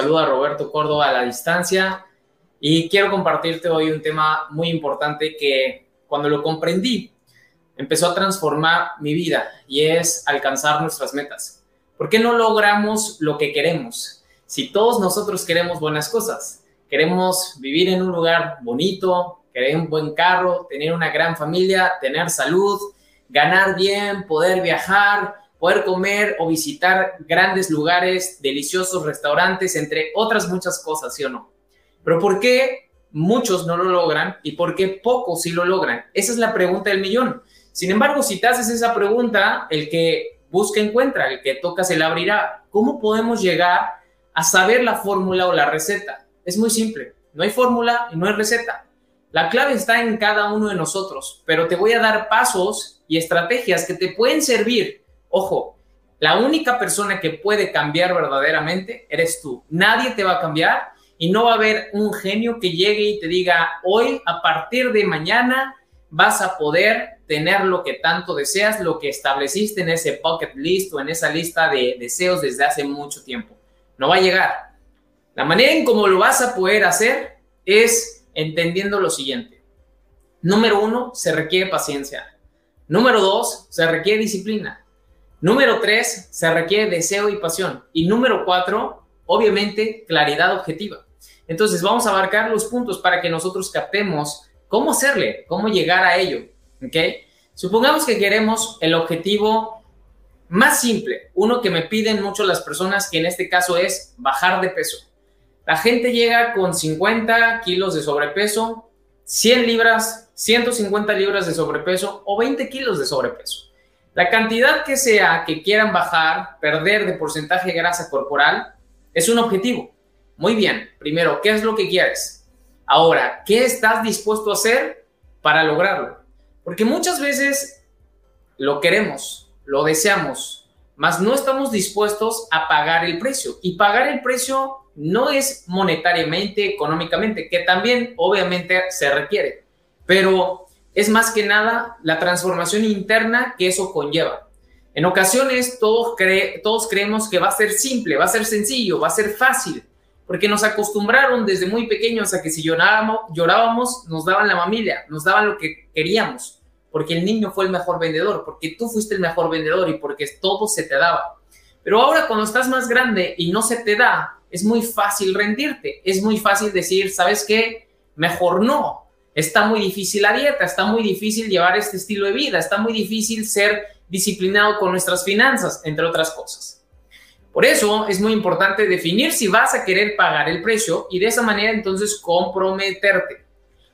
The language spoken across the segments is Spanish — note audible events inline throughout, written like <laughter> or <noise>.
Saluda Roberto Córdoba a la distancia y quiero compartirte hoy un tema muy importante que cuando lo comprendí empezó a transformar mi vida y es alcanzar nuestras metas. ¿Por qué no logramos lo que queremos? Si todos nosotros queremos buenas cosas, queremos vivir en un lugar bonito, querer un buen carro, tener una gran familia, tener salud, ganar bien, poder viajar, poder comer o visitar grandes lugares, deliciosos restaurantes, entre otras muchas cosas, ¿sí o no? Pero ¿por qué muchos no lo logran y por qué pocos sí lo logran? Esa es la pregunta del millón. Sin embargo, si te haces esa pregunta, el que busca encuentra, el que toca se le abrirá. ¿Cómo podemos llegar a saber la fórmula o la receta? Es muy simple. No hay fórmula y no hay receta. La clave está en cada uno de nosotros, pero te voy a dar pasos y estrategias que te pueden servir Ojo, la única persona que puede cambiar verdaderamente eres tú. Nadie te va a cambiar y no va a haber un genio que llegue y te diga, hoy, a partir de mañana, vas a poder tener lo que tanto deseas, lo que estableciste en ese bucket list o en esa lista de deseos desde hace mucho tiempo. No va a llegar. La manera en cómo lo vas a poder hacer es entendiendo lo siguiente. Número uno, se requiere paciencia. Número dos, se requiere disciplina. Número tres, se requiere deseo y pasión. Y número cuatro, obviamente, claridad objetiva. Entonces, vamos a abarcar los puntos para que nosotros captemos cómo hacerle, cómo llegar a ello. ¿Ok? Supongamos que queremos el objetivo más simple, uno que me piden mucho las personas, que en este caso es bajar de peso. La gente llega con 50 kilos de sobrepeso, 100 libras, 150 libras de sobrepeso o 20 kilos de sobrepeso. La cantidad que sea que quieran bajar, perder de porcentaje de grasa corporal, es un objetivo. Muy bien, primero, ¿qué es lo que quieres? Ahora, ¿qué estás dispuesto a hacer para lograrlo? Porque muchas veces lo queremos, lo deseamos, mas no estamos dispuestos a pagar el precio. Y pagar el precio no es monetariamente, económicamente, que también obviamente se requiere, pero es más que nada la transformación interna que eso conlleva. En ocasiones todos, creemos que va a ser simple, va a ser sencillo, va a ser fácil, porque nos acostumbraron desde muy pequeños a que si llorábamos, llorábamos nos daban la familia, nos daban lo que queríamos, porque el niño fue el mejor vendedor, porque tú fuiste el mejor vendedor y porque todo se te daba. Pero ahora cuando estás más grande y no se te da, es muy fácil rendirte, es muy fácil decir, ¿sabes qué? Mejor no, Está muy difícil la dieta, está muy difícil llevar este estilo de vida, está muy difícil ser disciplinado con nuestras finanzas, entre otras cosas. Por eso es muy importante definir si vas a querer pagar el precio y de esa manera entonces comprometerte.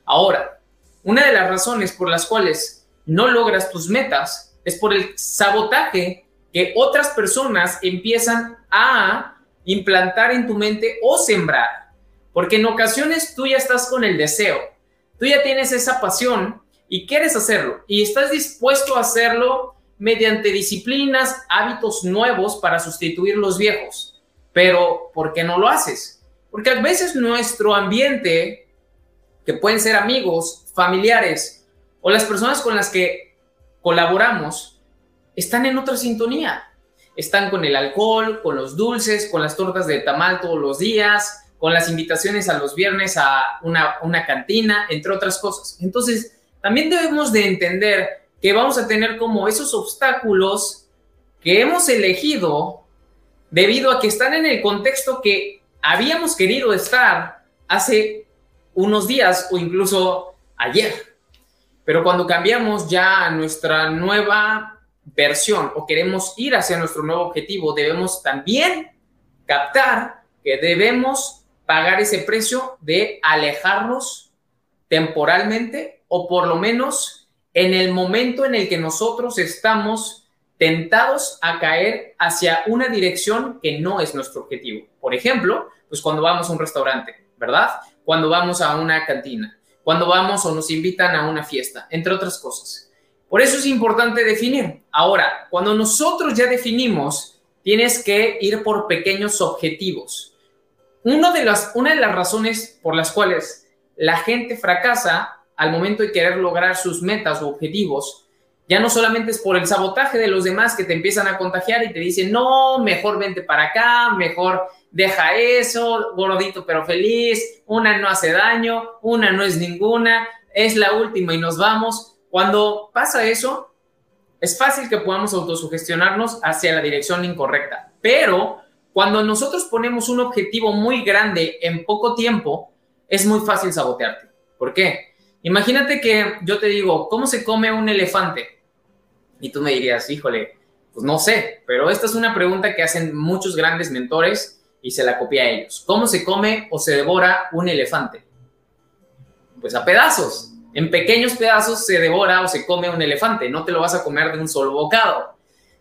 Ahora, una de las razones por las cuales no logras tus metas es por el sabotaje que otras personas empiezan a implantar en tu mente o sembrar. Porque en ocasiones tú ya estás con el deseo, tú ya tienes esa pasión y quieres hacerlo y estás dispuesto a hacerlo mediante disciplinas, hábitos nuevos para sustituir los viejos. Pero, ¿por qué no lo haces? Porque a veces nuestro ambiente, que pueden ser amigos, familiares o las personas con las que colaboramos, están en otra sintonía. Están con el alcohol, con los dulces, con las tortas de tamal todos los días, con las invitaciones a los viernes a una, cantina, entre otras cosas. Entonces, también debemos de entender que vamos a tener como esos obstáculos que hemos elegido debido a que están en el contexto que habíamos querido estar hace unos días o incluso ayer. Pero cuando cambiamos ya a nuestra nueva versión o queremos ir hacia nuestro nuevo objetivo, debemos también captar que debemos pagar ese precio de alejarnos temporalmente o por lo menos en el momento en el que nosotros estamos tentados a caer hacia una dirección que no es nuestro objetivo. Por ejemplo, pues cuando vamos a un restaurante, ¿verdad? Cuando vamos a una cantina, cuando vamos o nos invitan a una fiesta, entre otras cosas. Por eso es importante definir. Ahora, cuando nosotros ya definimos, tienes que ir por pequeños objetivos. Uno de las, una de las razones por las cuales la gente fracasa al momento de querer lograr sus metas o objetivos, ya no solamente es por el sabotaje de los demás que te empiezan a contagiar y te dicen, no, mejor vente para acá, mejor deja eso, gordito pero feliz, una no hace daño, una no es ninguna, es la última y nos vamos. Cuando pasa eso, es fácil que podamos autosugestionarnos hacia la dirección incorrecta, pero cuando nosotros ponemos un objetivo muy grande en poco tiempo, es muy fácil sabotearte. ¿Por qué? Imagínate que yo te digo, ¿cómo se come un elefante? Y tú me dirías, híjole, pues no sé, pero esta es una pregunta que hacen muchos grandes mentores y se la copia a ellos. ¿Cómo se come o se devora un elefante? Pues a pedazos. En pequeños pedazos se devora o se come un elefante. No te lo vas a comer de un solo bocado.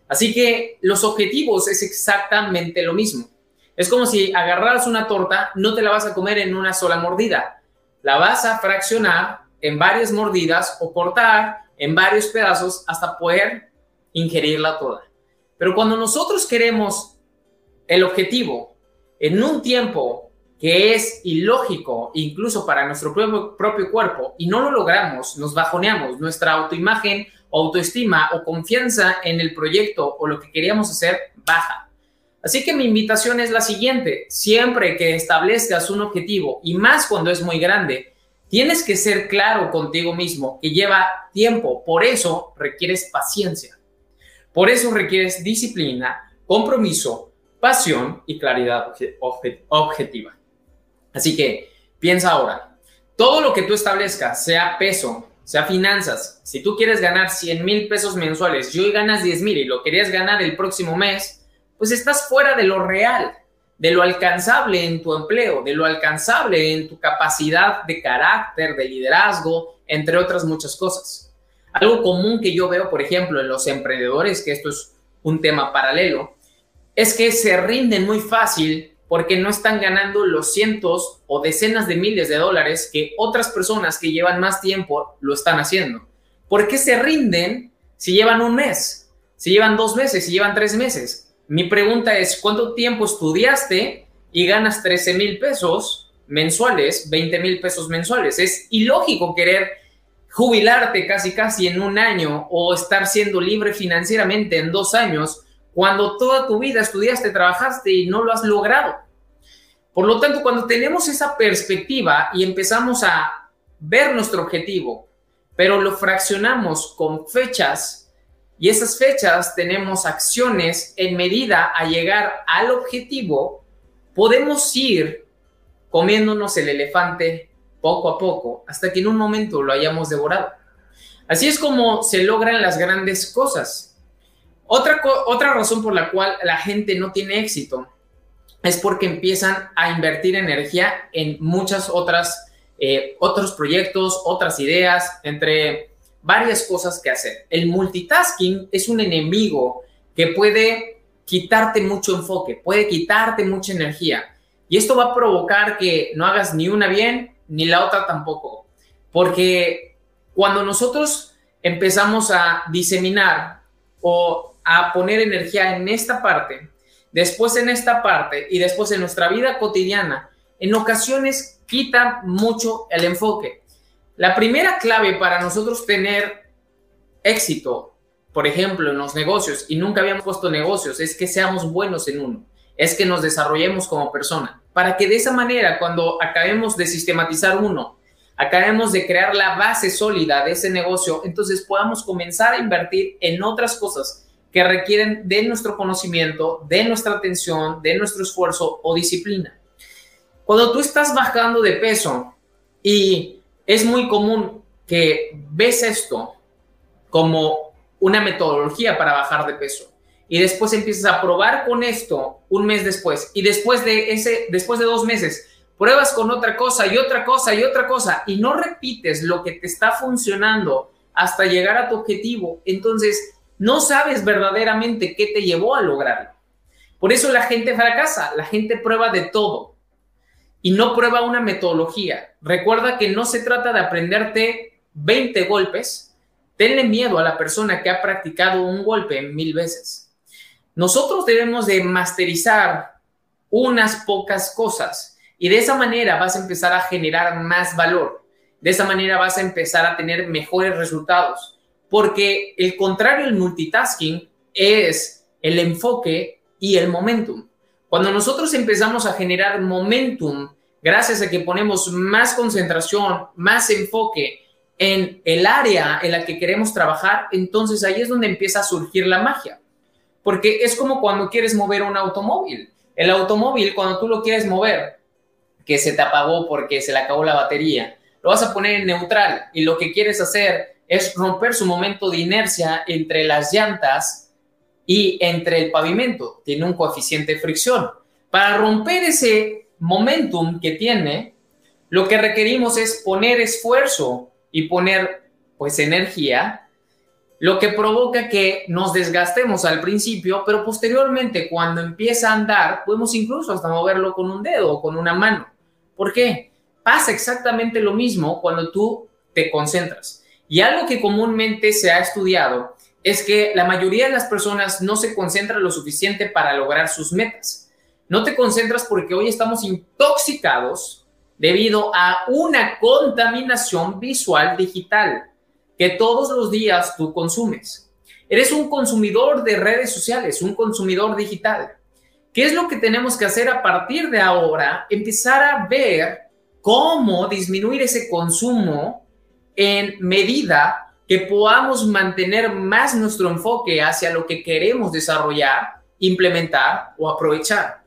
Así que los objetivos es exactamente lo mismo. Es como si agarraras una torta, no te la vas a comer en una sola mordida. La vas a fraccionar en varias mordidas o cortar en varios pedazos hasta poder ingerirla toda. Pero cuando nosotros queremos el objetivo en un tiempo que es ilógico incluso para nuestro propio, propio cuerpo y no lo logramos, nos bajoneamos, nuestra autoimagen autoestima o confianza en el proyecto o lo que queríamos hacer baja. Así que mi invitación es la siguiente, siempre que establezcas un objetivo y más cuando es muy grande, tienes que ser claro contigo mismo que lleva tiempo, por eso requieres paciencia, por eso requieres disciplina, compromiso, pasión y claridad objetiva. Así que piensa ahora, todo lo que tú establezcas, sea peso, sea finanzas, si tú quieres ganar 100 mil pesos mensuales y hoy ganas 10 mil y lo querías ganar el próximo mes, pues estás fuera de lo real, de lo alcanzable en tu empleo, de lo alcanzable en tu capacidad de carácter, de liderazgo, entre otras muchas cosas. Algo común que yo veo, por ejemplo, en los emprendedores, que esto es un tema paralelo, es que se rinden muy fácil porque no están ganando los cientos o decenas de miles de dólares que otras personas que llevan más tiempo lo están haciendo. ¿Por qué se rinden si llevan un mes, si llevan dos meses, si llevan tres meses? Mi pregunta es, ¿cuánto tiempo estudiaste y ganas 13 mil pesos mensuales, 20 mil pesos mensuales? Es ilógico querer jubilarte casi casi en un año o estar siendo libre financieramente en dos años cuando toda tu vida estudiaste, trabajaste y no lo has logrado. Por lo tanto, cuando tenemos esa perspectiva y empezamos a ver nuestro objetivo, pero lo fraccionamos con fechas y esas fechas tenemos acciones en medida a llegar al objetivo, podemos ir comiéndonos el elefante poco a poco hasta que en un momento lo hayamos devorado. Así es como se logran las grandes cosas. Otra, otra razón por la cual la gente no tiene éxito es porque empiezan a invertir energía en muchas otras, eh, otros proyectos, otras ideas, entre varias cosas que hacer. El multitasking es un enemigo que puede quitarte mucho enfoque, puede quitarte mucha energía. Y esto va a provocar que no hagas ni una bien ni la otra tampoco. Porque cuando nosotros empezamos a diseminar o a poner energía en esta parte, después en esta parte y después en nuestra vida cotidiana, en ocasiones quita mucho el enfoque. La primera clave para nosotros tener éxito, por ejemplo, en los negocios, y nunca habíamos puesto negocios, es que seamos buenos en uno, es que nos desarrollemos como persona, para que de esa manera, cuando acabemos de sistematizar uno, acabemos de crear la base sólida de ese negocio, entonces podamos comenzar a invertir en otras cosas que requieren de nuestro conocimiento, de nuestra atención, de nuestro esfuerzo o disciplina. Cuando tú estás bajando de peso y es muy común que ves esto como una metodología para bajar de peso y después empiezas a probar con esto un mes después y después de ese después de dos meses pruebas con otra cosa y otra cosa y otra cosa y no repites lo que te está funcionando hasta llegar a tu objetivo, entonces no sabes verdaderamente qué te llevó a lograrlo. Por eso la gente fracasa, la gente prueba de todo y no prueba una metodología. Recuerda que no se trata de aprenderte 20 golpes, tenle miedo a la persona que ha practicado un golpe mil veces. Nosotros debemos de masterizar unas pocas cosas y de esa manera vas a empezar a generar más valor. De esa manera vas a empezar a tener mejores resultados, porque el contrario del multitasking es el enfoque y el momentum. Cuando nosotros empezamos a generar momentum, gracias a que ponemos más concentración, más enfoque en el área en la que queremos trabajar, entonces ahí es donde empieza a surgir la magia. Porque es como cuando quieres mover un automóvil. El automóvil, cuando tú lo quieres mover, que se te apagó porque se le acabó la batería, lo vas a poner en neutral y lo que quieres hacer es romper su momento de inercia entre las llantas y entre el pavimento. Tiene un coeficiente de fricción. Para romper ese momentum que tiene, lo que requerimos es poner esfuerzo y poner pues energía, lo que provoca que nos desgastemos al principio, pero posteriormente cuando empieza a andar, podemos incluso hasta moverlo con un dedo o con una mano. ¿Por qué? pasa exactamente lo mismo cuando tú te concentras. Y algo que comúnmente se ha estudiado es que la mayoría de las personas no se concentran lo suficiente para lograr sus metas. No te concentras porque hoy estamos intoxicados debido a una contaminación visual digital que todos los días tú consumes. Eres un consumidor de redes sociales, un consumidor digital. ¿Qué es lo que tenemos que hacer a partir de ahora? Empezar a ver cómo disminuir ese consumo en medida que podamos mantener más nuestro enfoque hacia lo que queremos desarrollar, implementar o aprovechar.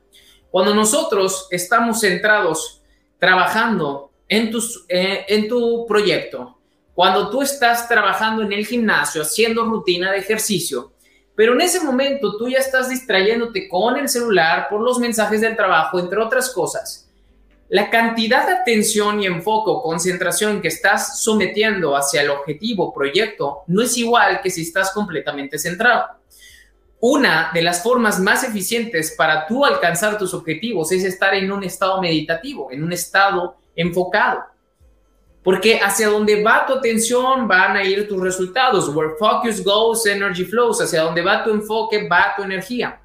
Cuando nosotros estamos centrados trabajando en, tus, eh, en tu proyecto, cuando tú estás trabajando en el gimnasio, haciendo rutina de ejercicio, pero en ese momento tú ya estás distrayéndote con el celular por los mensajes del trabajo, entre otras cosas, la cantidad de atención y enfoque o concentración que estás sometiendo hacia el objetivo, proyecto, no es igual que si estás completamente centrado. Una de las formas más eficientes para tú alcanzar tus objetivos es estar en un estado meditativo, en un estado enfocado. Porque hacia donde va tu atención van a ir tus resultados. Where focus goes, energy flows. Hacia donde va tu enfoque, va tu energía.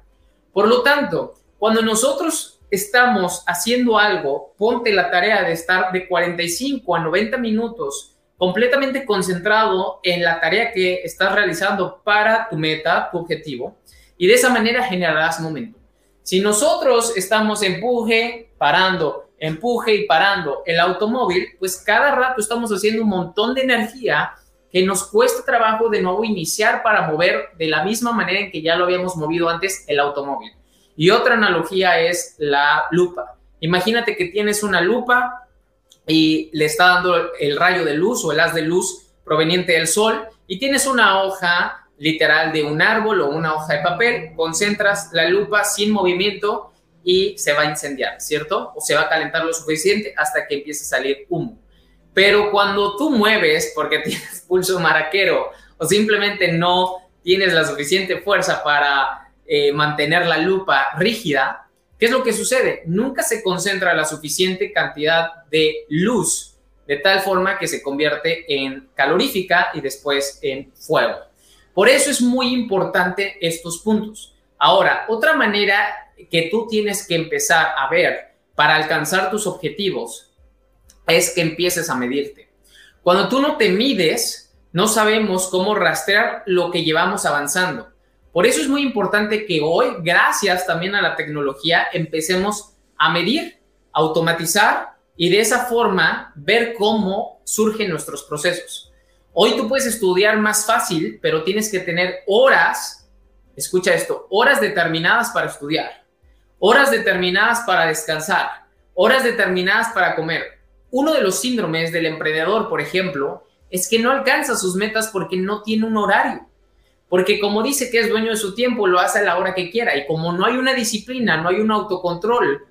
Por lo tanto, cuando nosotros estamos haciendo algo, ponte la tarea de estar de 45 a 90 minutos completamente concentrado en la tarea que estás realizando para tu meta, tu objetivo, y de esa manera generarás momento. Si nosotros estamos empuje, parando, empuje y parando el automóvil, pues cada rato estamos haciendo un montón de energía que nos cuesta trabajo de nuevo iniciar para mover de la misma manera en que ya lo habíamos movido antes el automóvil. Y otra analogía es la lupa. Imagínate que tienes una lupa y le está dando el rayo de luz o el haz de luz proveniente del sol y tienes una hoja literal de un árbol o una hoja de papel, concentras la lupa sin movimiento y se va a incendiar, ¿cierto? O se va a calentar lo suficiente hasta que empiece a salir humo. Pero cuando tú mueves porque <laughs> tienes pulso maraquero o simplemente no tienes la suficiente fuerza para eh, mantener la lupa rígida, ¿qué es lo que sucede? Nunca se concentra la suficiente cantidad de luz de tal forma que se convierte en calorífica y después en fuego. Por eso es muy importante estos puntos. Ahora, otra manera que tú tienes que empezar a ver para alcanzar tus objetivos es que empieces a medirte. Cuando tú no te mides, no sabemos cómo rastrear lo que llevamos avanzando. Por eso es muy importante que hoy, gracias también a la tecnología, empecemos a medir, automatizar y de esa forma ver cómo surgen nuestros procesos. Hoy tú puedes estudiar más fácil, pero tienes que tener horas, escucha esto, horas determinadas para estudiar, horas determinadas para descansar, horas determinadas para comer. Uno de los síndromes del emprendedor, por ejemplo, es que no alcanza sus metas porque no tiene un horario. Porque como dice que es dueño de su tiempo, lo hace a la hora que quiera. Y como no hay una disciplina, no hay un autocontrol,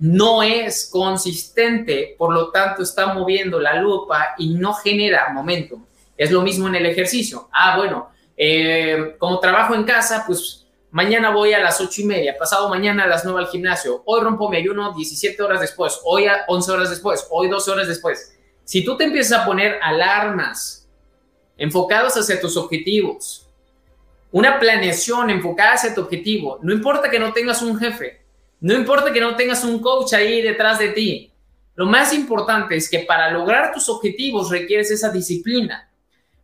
no es consistente, por lo tanto está moviendo la lupa y no genera momento. Es lo mismo en el ejercicio. Ah, bueno, eh, como trabajo en casa, pues mañana voy a las ocho y media, pasado mañana a las nueve al gimnasio, hoy rompo mi ayuno 17 horas después, hoy a 11 horas después, hoy 12 horas después. Si tú te empiezas a poner alarmas enfocadas hacia tus objetivos, una planeación enfocada hacia tu objetivo, no importa que no tengas un jefe, no importa que no tengas un coach ahí detrás de ti, lo más importante es que para lograr tus objetivos requieres esa disciplina.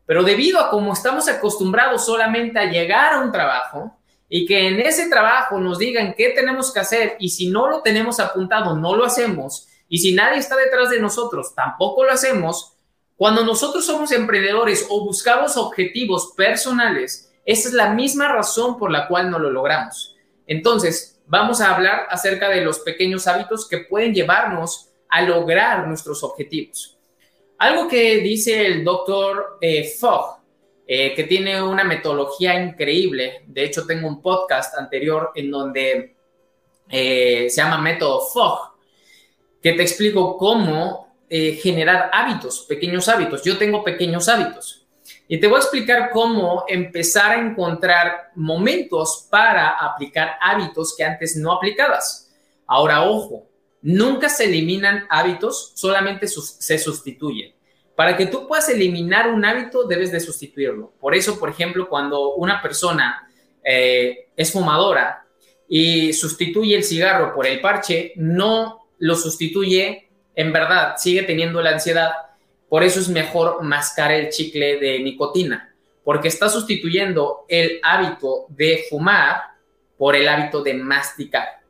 Pero debido a cómo estamos acostumbrados solamente a llegar a un trabajo y que en ese trabajo nos digan qué tenemos que hacer y si no lo tenemos apuntado, no lo hacemos y si nadie está detrás de nosotros, tampoco lo hacemos, cuando nosotros somos emprendedores o buscamos objetivos personales, esa es la misma razón por la cual no lo logramos. Entonces, vamos a hablar acerca de los pequeños hábitos que pueden llevarnos a lograr nuestros objetivos. Algo que dice el doctor eh, Fogg, eh, que tiene una metodología increíble. De hecho, tengo un podcast anterior en donde eh, se llama Método Fogg, que te explico cómo generar hábitos, pequeños hábitos. Yo tengo pequeños hábitos. Y te voy a explicar cómo empezar a encontrar momentos para aplicar hábitos que antes no aplicabas. Ahora, ojo, Nunca se eliminan hábitos, solamente se sustituyen. Para que tú puedas eliminar un hábito, debes de sustituirlo. Por eso, por ejemplo, cuando una persona eh, es fumadora y sustituye el cigarro por el parche, no lo sustituye en verdad, sigue teniendo la ansiedad. Por eso es mejor mascar el chicle de nicotina, porque está sustituyendo el hábito de fumar por el hábito de masticar.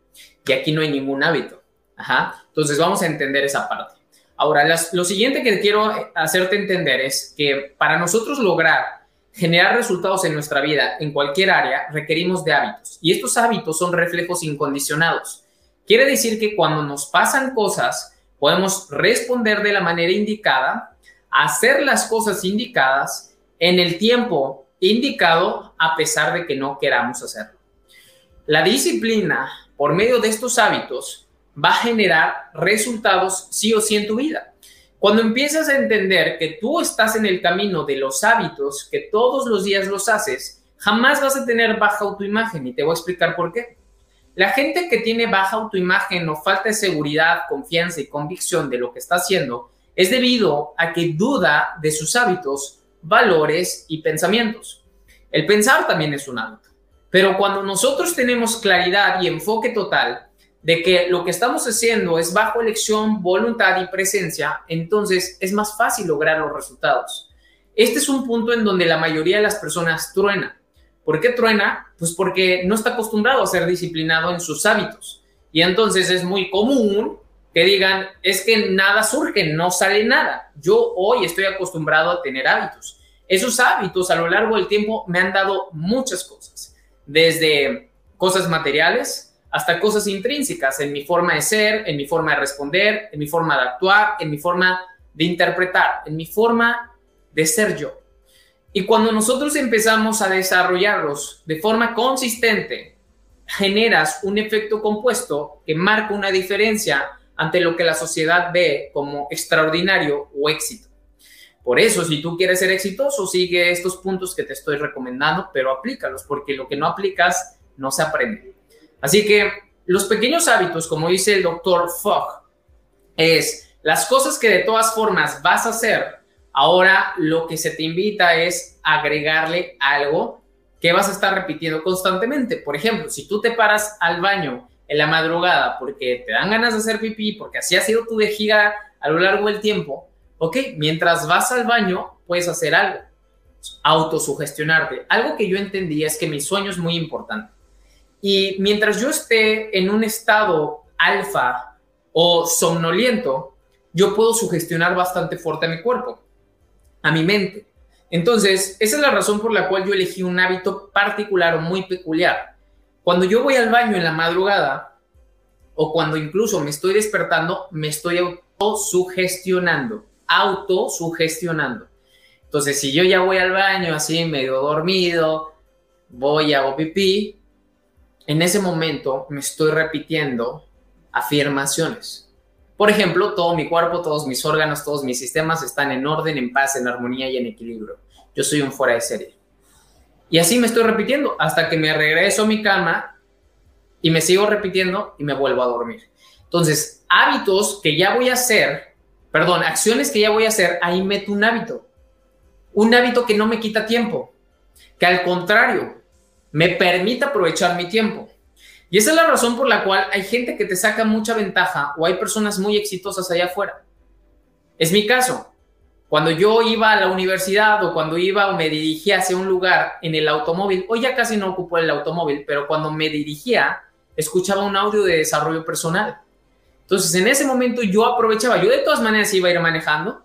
Y aquí no hay ningún hábito. Ajá. Entonces vamos a entender esa parte. Ahora, lo siguiente que quiero hacerte entender es que para nosotros lograr generar resultados en nuestra vida, en cualquier área, requerimos de hábitos. Y estos hábitos son reflejos incondicionados. Quiere decir que cuando nos pasan cosas, podemos responder de la manera indicada, hacer las cosas indicadas en el tiempo indicado a pesar de que no queramos hacerlo. La disciplina, por medio de estos hábitos, va a generar resultados sí o sí en tu vida. Cuando empiezas a entender que tú estás en el camino de los hábitos, que todos los días los haces, jamás vas a tener baja autoimagen y te voy a explicar por qué. La gente que tiene baja autoimagen o falta de seguridad, confianza y convicción de lo que está haciendo es debido a que duda de sus hábitos, valores y pensamientos. El pensar también es un hábito. Pero cuando nosotros tenemos claridad y enfoque total, de que lo que estamos haciendo es bajo elección, voluntad y presencia, entonces es más fácil lograr los resultados. Este es un punto en donde la mayoría de las personas truena. ¿Por qué truena? Pues porque no está acostumbrado a ser disciplinado en sus hábitos. Y entonces es muy común que digan, es que nada surge, no sale nada. Yo hoy estoy acostumbrado a tener hábitos. Esos hábitos a lo largo del tiempo me han dado muchas cosas, desde cosas materiales, hasta cosas intrínsecas en mi forma de ser, en mi forma de responder, en mi forma de actuar, en mi forma de interpretar, en mi forma de ser yo. Y cuando nosotros empezamos a desarrollarlos de forma consistente, generas un efecto compuesto que marca una diferencia ante lo que la sociedad ve como extraordinario o éxito. Por eso, si tú quieres ser exitoso, sigue estos puntos que te estoy recomendando, pero aplícalos, porque lo que no aplicas no se aprende. Así que los pequeños hábitos, como dice el doctor Fogg, es las cosas que de todas formas vas a hacer, ahora lo que se te invita es agregarle algo que vas a estar repitiendo constantemente. Por ejemplo, si tú te paras al baño en la madrugada porque te dan ganas de hacer pipí, porque así ha sido tu vejiga a lo largo del tiempo, ok, mientras vas al baño puedes hacer algo, autosugestionarte. Algo que yo entendí es que mi sueño es muy importante. Y mientras yo esté en un estado alfa o somnoliento, yo puedo sugestionar bastante fuerte a mi cuerpo, a mi mente. Entonces, esa es la razón por la cual yo elegí un hábito particular o muy peculiar. Cuando yo voy al baño en la madrugada, o cuando incluso me estoy despertando, me estoy autosugestionando, autosugestionando. Entonces, si yo ya voy al baño así medio dormido, voy a hago pipí, en ese momento me estoy repitiendo afirmaciones. Por ejemplo, todo mi cuerpo, todos mis órganos, todos mis sistemas están en orden, en paz, en armonía y en equilibrio. Yo soy un fuera de serie. Y así me estoy repitiendo hasta que me regreso a mi cama y me sigo repitiendo y me vuelvo a dormir. Entonces, hábitos que ya voy a hacer, perdón, acciones que ya voy a hacer, ahí meto un hábito un hábito que no me quita tiempo, que al contrario, me permite aprovechar mi tiempo. Y esa es la razón por la cual hay gente que te saca mucha ventaja o hay personas muy exitosas allá afuera. Es mi caso. Cuando yo iba a la universidad o cuando iba o me dirigía hacia un lugar en el automóvil, hoy ya casi no ocupo el automóvil, pero cuando me dirigía, escuchaba un audio de desarrollo personal. Entonces, en ese momento yo aprovechaba, yo de todas maneras iba a ir manejando,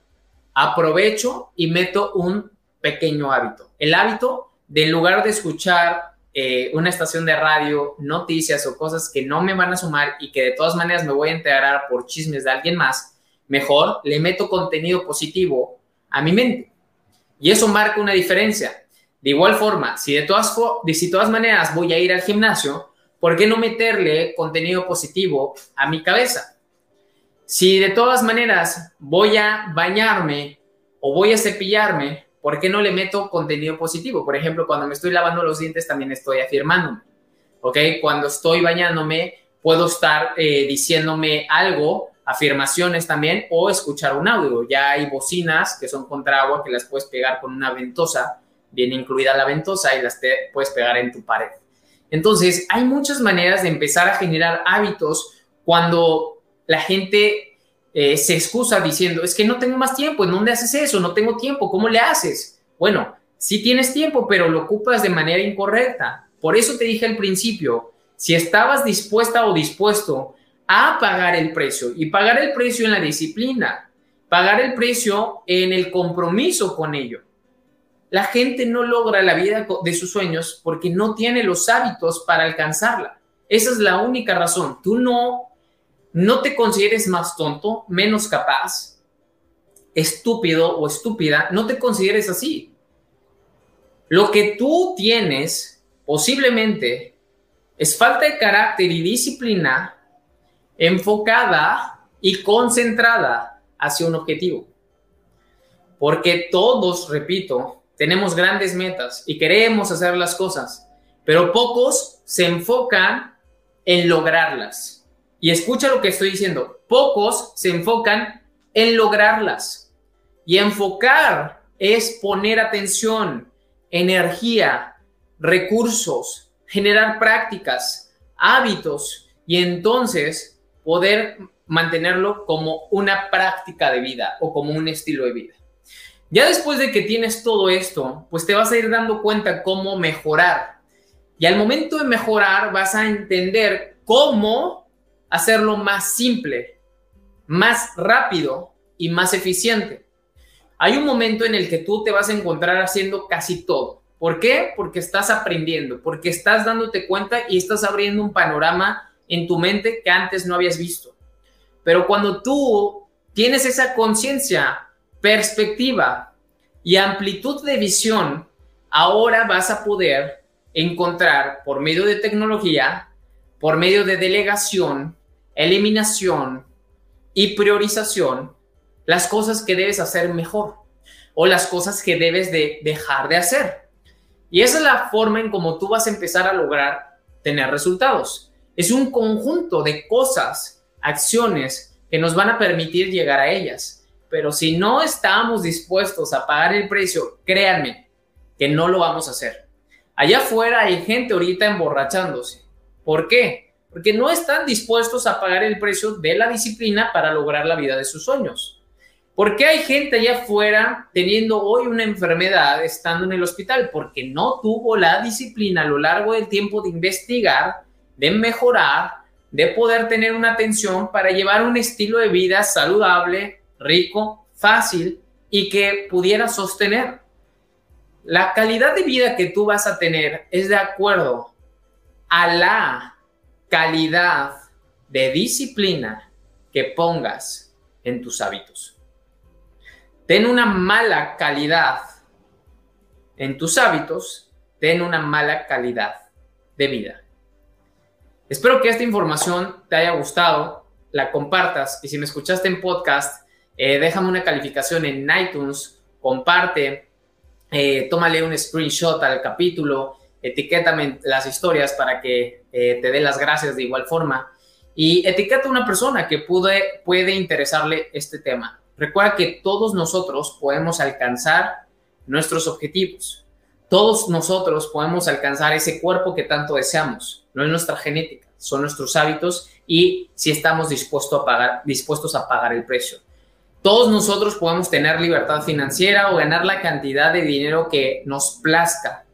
aprovecho y meto un pequeño hábito. El hábito de en lugar de escuchar eh, una estación de radio, noticias o cosas que no me van a sumar y que de todas maneras me voy a enterar por chismes de alguien más, mejor le meto contenido positivo a mi mente. Y eso marca una diferencia. De igual forma, si de todas, de, todas maneras voy a ir al gimnasio, ¿por qué no meterle contenido positivo a mi cabeza? Si de todas maneras voy a bañarme o voy a cepillarme, ¿por qué no le meto contenido positivo? Por ejemplo, cuando me estoy lavando los dientes también estoy afirmándome. ¿Ok? Cuando estoy bañándome, puedo estar eh, diciéndome algo, afirmaciones también, o escuchar un audio. Ya hay bocinas que son contra agua que las puedes pegar con una ventosa, viene incluida la ventosa y las puedes pegar en tu pared. Entonces, hay muchas maneras de empezar a generar hábitos cuando la gente eh, se excusa diciendo, es que no tengo más tiempo, ¿en dónde haces eso? No tengo tiempo, ¿cómo le haces? Bueno, sí tienes tiempo, pero lo ocupas de manera incorrecta. Por eso te dije al principio, si estabas dispuesta o dispuesto a pagar el precio y pagar el precio en la disciplina, pagar el precio en el compromiso con ello. La gente no logra la vida de sus sueños porque no tiene los hábitos para alcanzarla. Esa es la única razón. Tú no no te consideres más tonto, menos capaz, estúpido o estúpida, no te consideres así. Lo que tú tienes posiblemente es falta de carácter y disciplina enfocada y concentrada hacia un objetivo. Porque todos, repito, tenemos grandes metas y queremos hacer las cosas, pero pocos se enfocan en lograrlas. Y escucha lo que estoy diciendo. Pocos se enfocan en lograrlas. Y enfocar es poner atención, energía, recursos, generar prácticas, hábitos y entonces poder mantenerlo como una práctica de vida o como un estilo de vida. Ya después de que tienes todo esto, pues te vas a ir dando cuenta cómo mejorar. Y al momento de mejorar vas a entender cómo hacerlo más simple, más rápido y más eficiente. Hay un momento en el que tú te vas a encontrar haciendo casi todo. ¿Por qué? Porque estás aprendiendo, porque estás dándote cuenta y estás abriendo un panorama en tu mente que antes no habías visto. Pero cuando tú tienes esa conciencia, perspectiva y amplitud de visión, ahora vas a poder encontrar por medio de tecnología, por medio de delegación, eliminación y priorización las cosas que debes hacer mejor o las cosas que debes de dejar de hacer. Y esa es la forma en cómo tú vas a empezar a lograr tener resultados. Es un conjunto de cosas, acciones que nos van a permitir llegar a ellas. Pero si no estamos dispuestos a pagar el precio, créanme que no lo vamos a hacer. Allá afuera hay gente ahorita emborrachándose. ¿Por qué? porque no están dispuestos a pagar el precio de la disciplina para lograr la vida de sus sueños. ¿Por qué hay gente allá afuera teniendo hoy una enfermedad estando en el hospital? Porque no tuvo la disciplina a lo largo del tiempo de investigar, de mejorar, de poder tener una atención para llevar un estilo de vida saludable, rico, fácil y que pudiera sostener. La calidad de vida que tú vas a tener es de acuerdo a la calidad de disciplina que pongas en tus hábitos. Ten una mala calidad en tus hábitos, ten una mala calidad de vida. Espero que esta información te haya gustado, la compartas y si me escuchaste en podcast, eh, déjame una calificación en iTunes, comparte, eh, tómale un screenshot al capítulo, etiquétame las historias para que eh, te dé las gracias de igual forma y etiqueta a una persona que puede, puede interesarle este tema. Recuerda que todos nosotros podemos alcanzar nuestros objetivos. Todos nosotros podemos alcanzar ese cuerpo que tanto deseamos. No es nuestra genética, son nuestros hábitos y si estamos dispuestos a pagar, dispuestos a pagar el precio. Todos nosotros podemos tener libertad financiera o ganar la cantidad de dinero que nos plazca.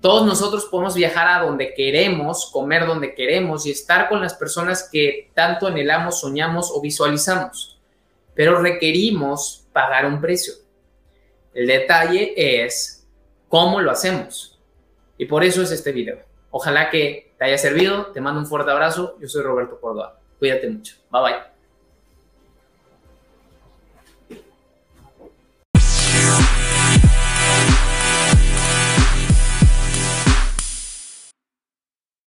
Todos nosotros podemos viajar a donde queremos, comer donde queremos y estar con las personas que tanto anhelamos, soñamos o visualizamos. Pero requerimos pagar un precio. El detalle es cómo lo hacemos. Y por eso es este video. Ojalá que te haya servido. Te mando un fuerte abrazo. Yo soy Roberto Córdoba. Cuídate mucho. Bye bye.